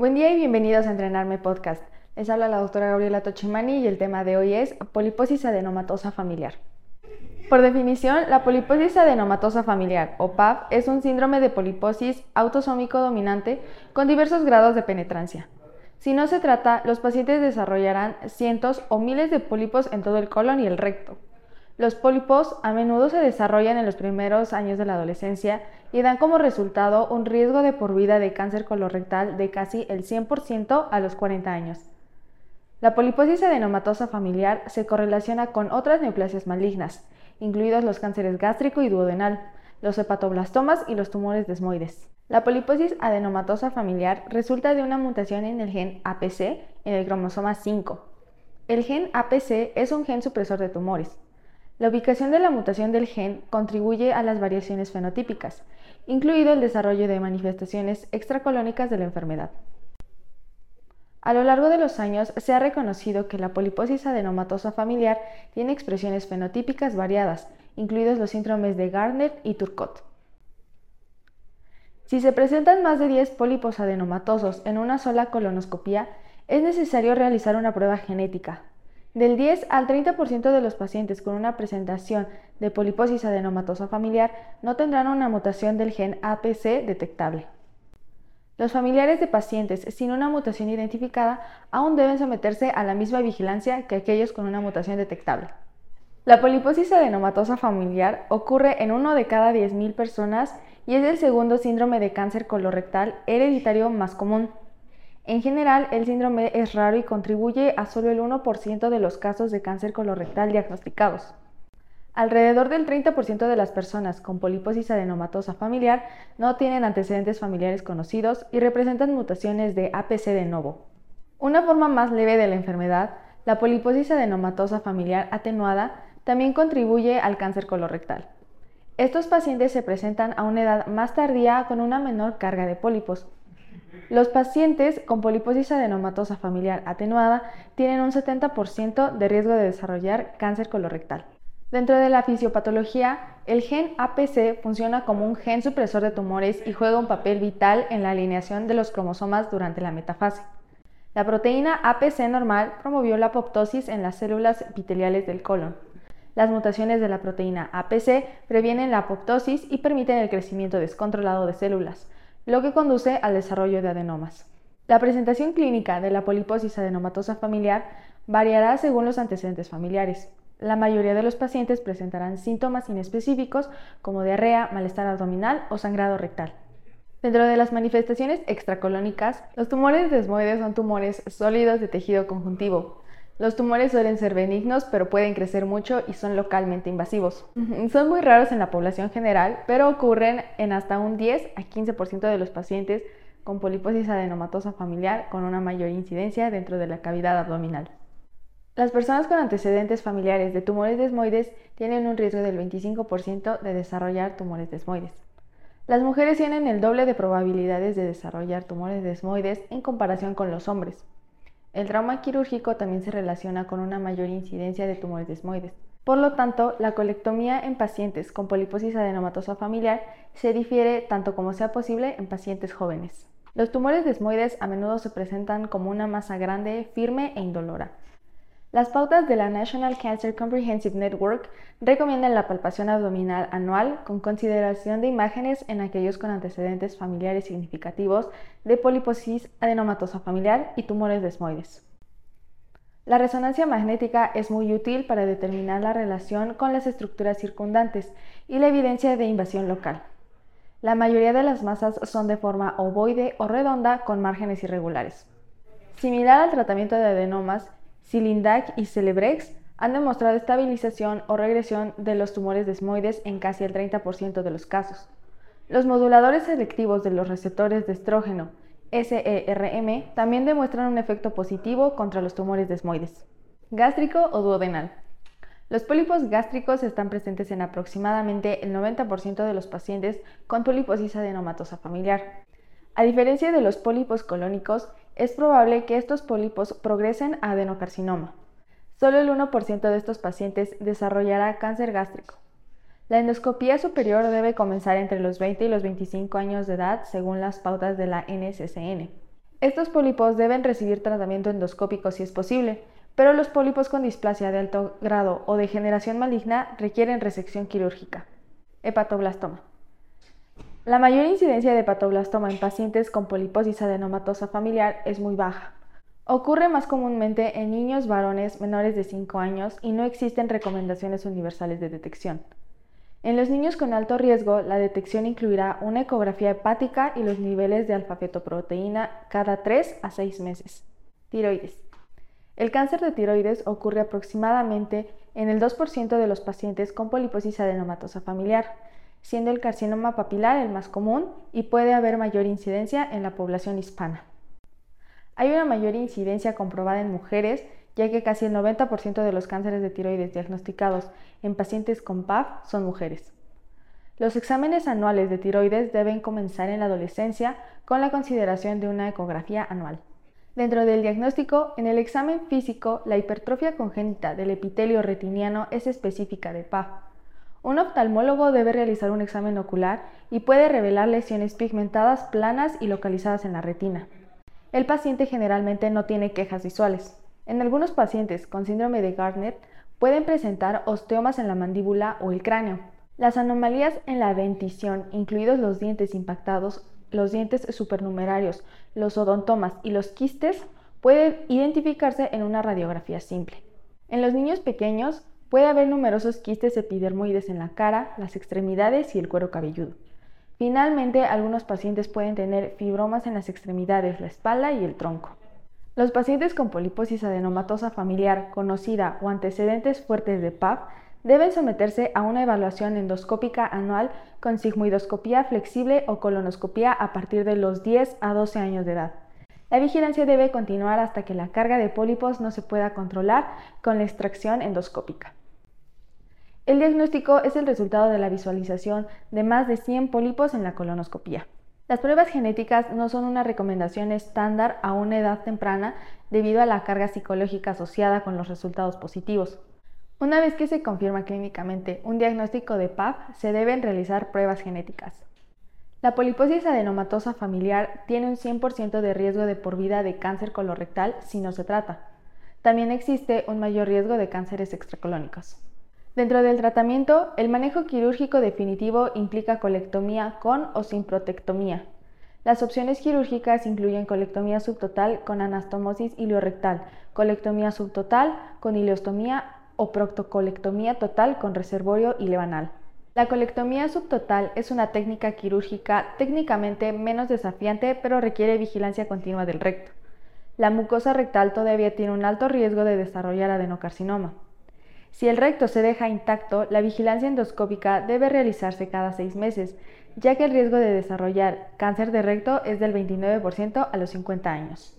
Buen día y bienvenidos a Entrenarme Podcast. Les habla la doctora Gabriela Tochimani y el tema de hoy es poliposis adenomatosa familiar. Por definición, la poliposis adenomatosa familiar, o PAF, es un síndrome de poliposis autosómico dominante con diversos grados de penetrancia. Si no se trata, los pacientes desarrollarán cientos o miles de pólipos en todo el colon y el recto. Los pólipos a menudo se desarrollan en los primeros años de la adolescencia y dan como resultado un riesgo de por vida de cáncer colorectal de casi el 100% a los 40 años. La poliposis adenomatosa familiar se correlaciona con otras neoplasias malignas, incluidos los cánceres gástrico y duodenal, los hepatoblastomas y los tumores desmoides. La poliposis adenomatosa familiar resulta de una mutación en el gen APC en el cromosoma 5. El gen APC es un gen supresor de tumores. La ubicación de la mutación del gen contribuye a las variaciones fenotípicas, incluido el desarrollo de manifestaciones extracolónicas de la enfermedad. A lo largo de los años se ha reconocido que la poliposis adenomatosa familiar tiene expresiones fenotípicas variadas, incluidos los síndromes de Gardner y Turcot. Si se presentan más de 10 pólipos adenomatosos en una sola colonoscopía, es necesario realizar una prueba genética, del 10 al 30% de los pacientes con una presentación de poliposis adenomatosa familiar no tendrán una mutación del gen APC detectable. Los familiares de pacientes sin una mutación identificada aún deben someterse a la misma vigilancia que aquellos con una mutación detectable. La poliposis adenomatosa familiar ocurre en uno de cada 10.000 personas y es el segundo síndrome de cáncer colorectal hereditario más común. En general, el síndrome es raro y contribuye a solo el 1% de los casos de cáncer colorectal diagnosticados. Alrededor del 30% de las personas con poliposis adenomatosa familiar no tienen antecedentes familiares conocidos y representan mutaciones de APC de novo. Una forma más leve de la enfermedad, la poliposis adenomatosa familiar atenuada, también contribuye al cáncer colorectal. Estos pacientes se presentan a una edad más tardía con una menor carga de pólipos, los pacientes con poliposis adenomatosa familiar atenuada tienen un 70% de riesgo de desarrollar cáncer colorectal. Dentro de la fisiopatología, el gen APC funciona como un gen supresor de tumores y juega un papel vital en la alineación de los cromosomas durante la metafase. La proteína APC normal promovió la apoptosis en las células epiteliales del colon. Las mutaciones de la proteína APC previenen la apoptosis y permiten el crecimiento descontrolado de células, lo que conduce al desarrollo de adenomas. La presentación clínica de la poliposis adenomatosa familiar variará según los antecedentes familiares. La mayoría de los pacientes presentarán síntomas inespecíficos como diarrea, malestar abdominal o sangrado rectal. Dentro de las manifestaciones extracolónicas, los tumores desmoides son tumores sólidos de tejido conjuntivo, los tumores suelen ser benignos, pero pueden crecer mucho y son localmente invasivos. Son muy raros en la población general, pero ocurren en hasta un 10 a 15% de los pacientes con poliposis adenomatosa familiar con una mayor incidencia dentro de la cavidad abdominal. Las personas con antecedentes familiares de tumores desmoides tienen un riesgo del 25% de desarrollar tumores desmoides. Las mujeres tienen el doble de probabilidades de desarrollar tumores desmoides en comparación con los hombres. El trauma quirúrgico también se relaciona con una mayor incidencia de tumores desmoides. Por lo tanto, la colectomía en pacientes con poliposis adenomatosa familiar se difiere tanto como sea posible en pacientes jóvenes. Los tumores desmoides a menudo se presentan como una masa grande, firme e indolora. Las pautas de la National Cancer Comprehensive Network recomiendan la palpación abdominal anual con consideración de imágenes en aquellos con antecedentes familiares significativos de poliposis adenomatosa familiar y tumores desmoides. La resonancia magnética es muy útil para determinar la relación con las estructuras circundantes y la evidencia de invasión local. La mayoría de las masas son de forma ovoide o redonda con márgenes irregulares. Similar al tratamiento de adenomas, Silindac y Celebrex han demostrado estabilización o regresión de los tumores desmoides en casi el 30% de los casos. Los moduladores selectivos de los receptores de estrógeno, SERM, también demuestran un efecto positivo contra los tumores desmoides. Gástrico o duodenal. Los pólipos gástricos están presentes en aproximadamente el 90% de los pacientes con poliposis adenomatosa familiar. A diferencia de los pólipos colónicos, es probable que estos pólipos progresen a adenocarcinoma. Solo el 1% de estos pacientes desarrollará cáncer gástrico. La endoscopía superior debe comenzar entre los 20 y los 25 años de edad según las pautas de la NSCN. Estos pólipos deben recibir tratamiento endoscópico si es posible, pero los pólipos con displasia de alto grado o degeneración maligna requieren resección quirúrgica. Hepatoblastoma. La mayor incidencia de hepatoblastoma en pacientes con poliposis adenomatosa familiar es muy baja. Ocurre más comúnmente en niños varones menores de 5 años y no existen recomendaciones universales de detección. En los niños con alto riesgo, la detección incluirá una ecografía hepática y los niveles de alfa-fetoproteína cada 3 a 6 meses. Tiroides. El cáncer de tiroides ocurre aproximadamente en el 2% de los pacientes con poliposis adenomatosa familiar, siendo el carcinoma papilar el más común y puede haber mayor incidencia en la población hispana. Hay una mayor incidencia comprobada en mujeres ya que casi el 90% de los cánceres de tiroides diagnosticados en pacientes con PAF son mujeres. Los exámenes anuales de tiroides deben comenzar en la adolescencia con la consideración de una ecografía anual. Dentro del diagnóstico, en el examen físico, la hipertrofia congénita del epitelio retiniano es específica de PAF. Un oftalmólogo debe realizar un examen ocular y puede revelar lesiones pigmentadas planas y localizadas en la retina. El paciente generalmente no tiene quejas visuales. En algunos pacientes con síndrome de Gardner pueden presentar osteomas en la mandíbula o el cráneo. Las anomalías en la dentición, incluidos los dientes impactados, los dientes supernumerarios, los odontomas y los quistes, pueden identificarse en una radiografía simple. En los niños pequeños puede haber numerosos quistes epidermoides en la cara, las extremidades y el cuero cabelludo. Finalmente, algunos pacientes pueden tener fibromas en las extremidades, la espalda y el tronco. Los pacientes con poliposis adenomatosa familiar conocida o antecedentes fuertes de PAP deben someterse a una evaluación endoscópica anual con sigmoidoscopía flexible o colonoscopía a partir de los 10 a 12 años de edad. La vigilancia debe continuar hasta que la carga de pólipos no se pueda controlar con la extracción endoscópica. El diagnóstico es el resultado de la visualización de más de 100 pólipos en la colonoscopía. Las pruebas genéticas no son una recomendación estándar a una edad temprana debido a la carga psicológica asociada con los resultados positivos. Una vez que se confirma clínicamente un diagnóstico de PAF, se deben realizar pruebas genéticas. La poliposis adenomatosa familiar tiene un 100% de riesgo de por vida de cáncer colorectal si no se trata. También existe un mayor riesgo de cánceres extracolónicos. Dentro del tratamiento, el manejo quirúrgico definitivo implica colectomía con o sin protectomía. Las opciones quirúrgicas incluyen colectomía subtotal con anastomosis ileorectal, colectomía subtotal con ileostomía o proctocolectomía total con reservorio ileoanal. La colectomía subtotal es una técnica quirúrgica técnicamente menos desafiante pero requiere vigilancia continua del recto. La mucosa rectal todavía tiene un alto riesgo de desarrollar adenocarcinoma. Si el recto se deja intacto, la vigilancia endoscópica debe realizarse cada seis meses, ya que el riesgo de desarrollar cáncer de recto es del 29% a los 50 años.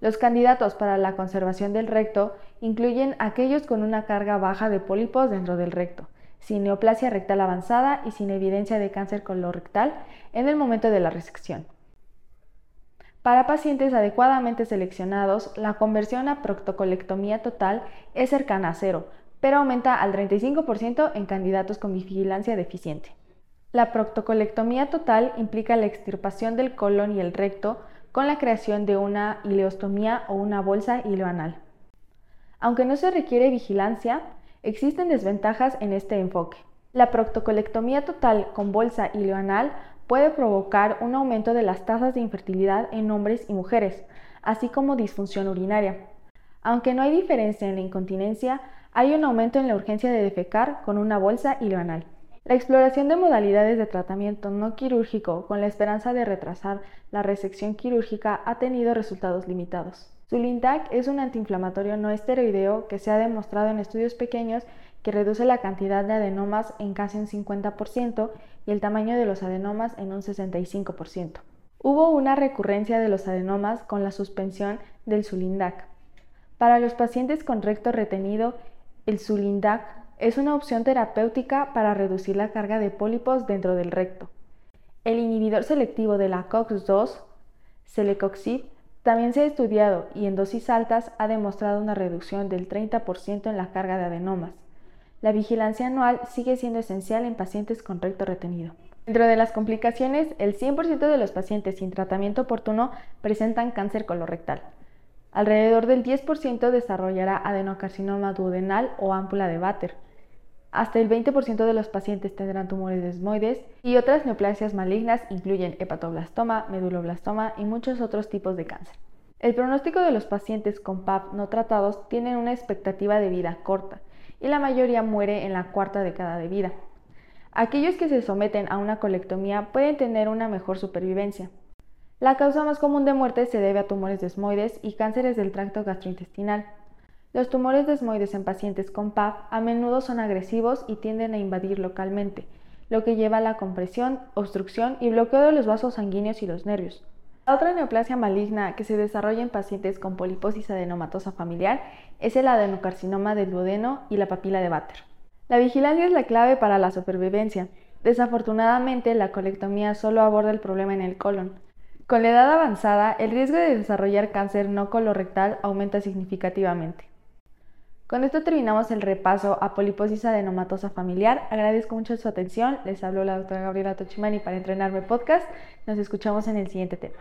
Los candidatos para la conservación del recto incluyen aquellos con una carga baja de pólipos dentro del recto, sin neoplasia rectal avanzada y sin evidencia de cáncer colorectal en el momento de la resección. Para pacientes adecuadamente seleccionados, la conversión a proctocolectomía total es cercana a cero, pero aumenta al 35% en candidatos con vigilancia deficiente. La proctocolectomía total implica la extirpación del colon y el recto con la creación de una ileostomía o una bolsa ileoanal. Aunque no se requiere vigilancia, existen desventajas en este enfoque. La proctocolectomía total con bolsa ileoanal puede provocar un aumento de las tasas de infertilidad en hombres y mujeres, así como disfunción urinaria. Aunque no hay diferencia en la incontinencia, hay un aumento en la urgencia de defecar con una bolsa ileoanal. La exploración de modalidades de tratamiento no quirúrgico con la esperanza de retrasar la resección quirúrgica ha tenido resultados limitados. Sulindac es un antiinflamatorio no esteroideo que se ha demostrado en estudios pequeños que reduce la cantidad de adenomas en casi un 50% y el tamaño de los adenomas en un 65%. Hubo una recurrencia de los adenomas con la suspensión del Sulindac. Para los pacientes con recto retenido, el Sulindac es una opción terapéutica para reducir la carga de pólipos dentro del recto. El inhibidor selectivo de la COX-2, Celecoxib, también se ha estudiado y en dosis altas ha demostrado una reducción del 30% en la carga de adenomas. La vigilancia anual sigue siendo esencial en pacientes con recto retenido. Dentro de las complicaciones, el 100% de los pacientes sin tratamiento oportuno presentan cáncer colorectal. Alrededor del 10% desarrollará adenocarcinoma duodenal o ámpula de Bater. Hasta el 20% de los pacientes tendrán tumores desmoides y otras neoplasias malignas incluyen hepatoblastoma, meduloblastoma y muchos otros tipos de cáncer. El pronóstico de los pacientes con PAP no tratados tiene una expectativa de vida corta y la mayoría muere en la cuarta década de vida. Aquellos que se someten a una colectomía pueden tener una mejor supervivencia. La causa más común de muerte se debe a tumores desmoides y cánceres del tracto gastrointestinal. Los tumores desmoides en pacientes con PAP a menudo son agresivos y tienden a invadir localmente, lo que lleva a la compresión, obstrucción y bloqueo de los vasos sanguíneos y los nervios. La otra neoplasia maligna que se desarrolla en pacientes con poliposis adenomatosa familiar es el adenocarcinoma del duodeno y la papila de Bater. La vigilancia es la clave para la supervivencia. Desafortunadamente, la colectomía solo aborda el problema en el colon. Con la edad avanzada, el riesgo de desarrollar cáncer no colorectal aumenta significativamente. Con esto terminamos el repaso a poliposis adenomatosa familiar. Agradezco mucho su atención. Les habló la doctora Gabriela Tochimani para Entrenarme Podcast. Nos escuchamos en el siguiente tema.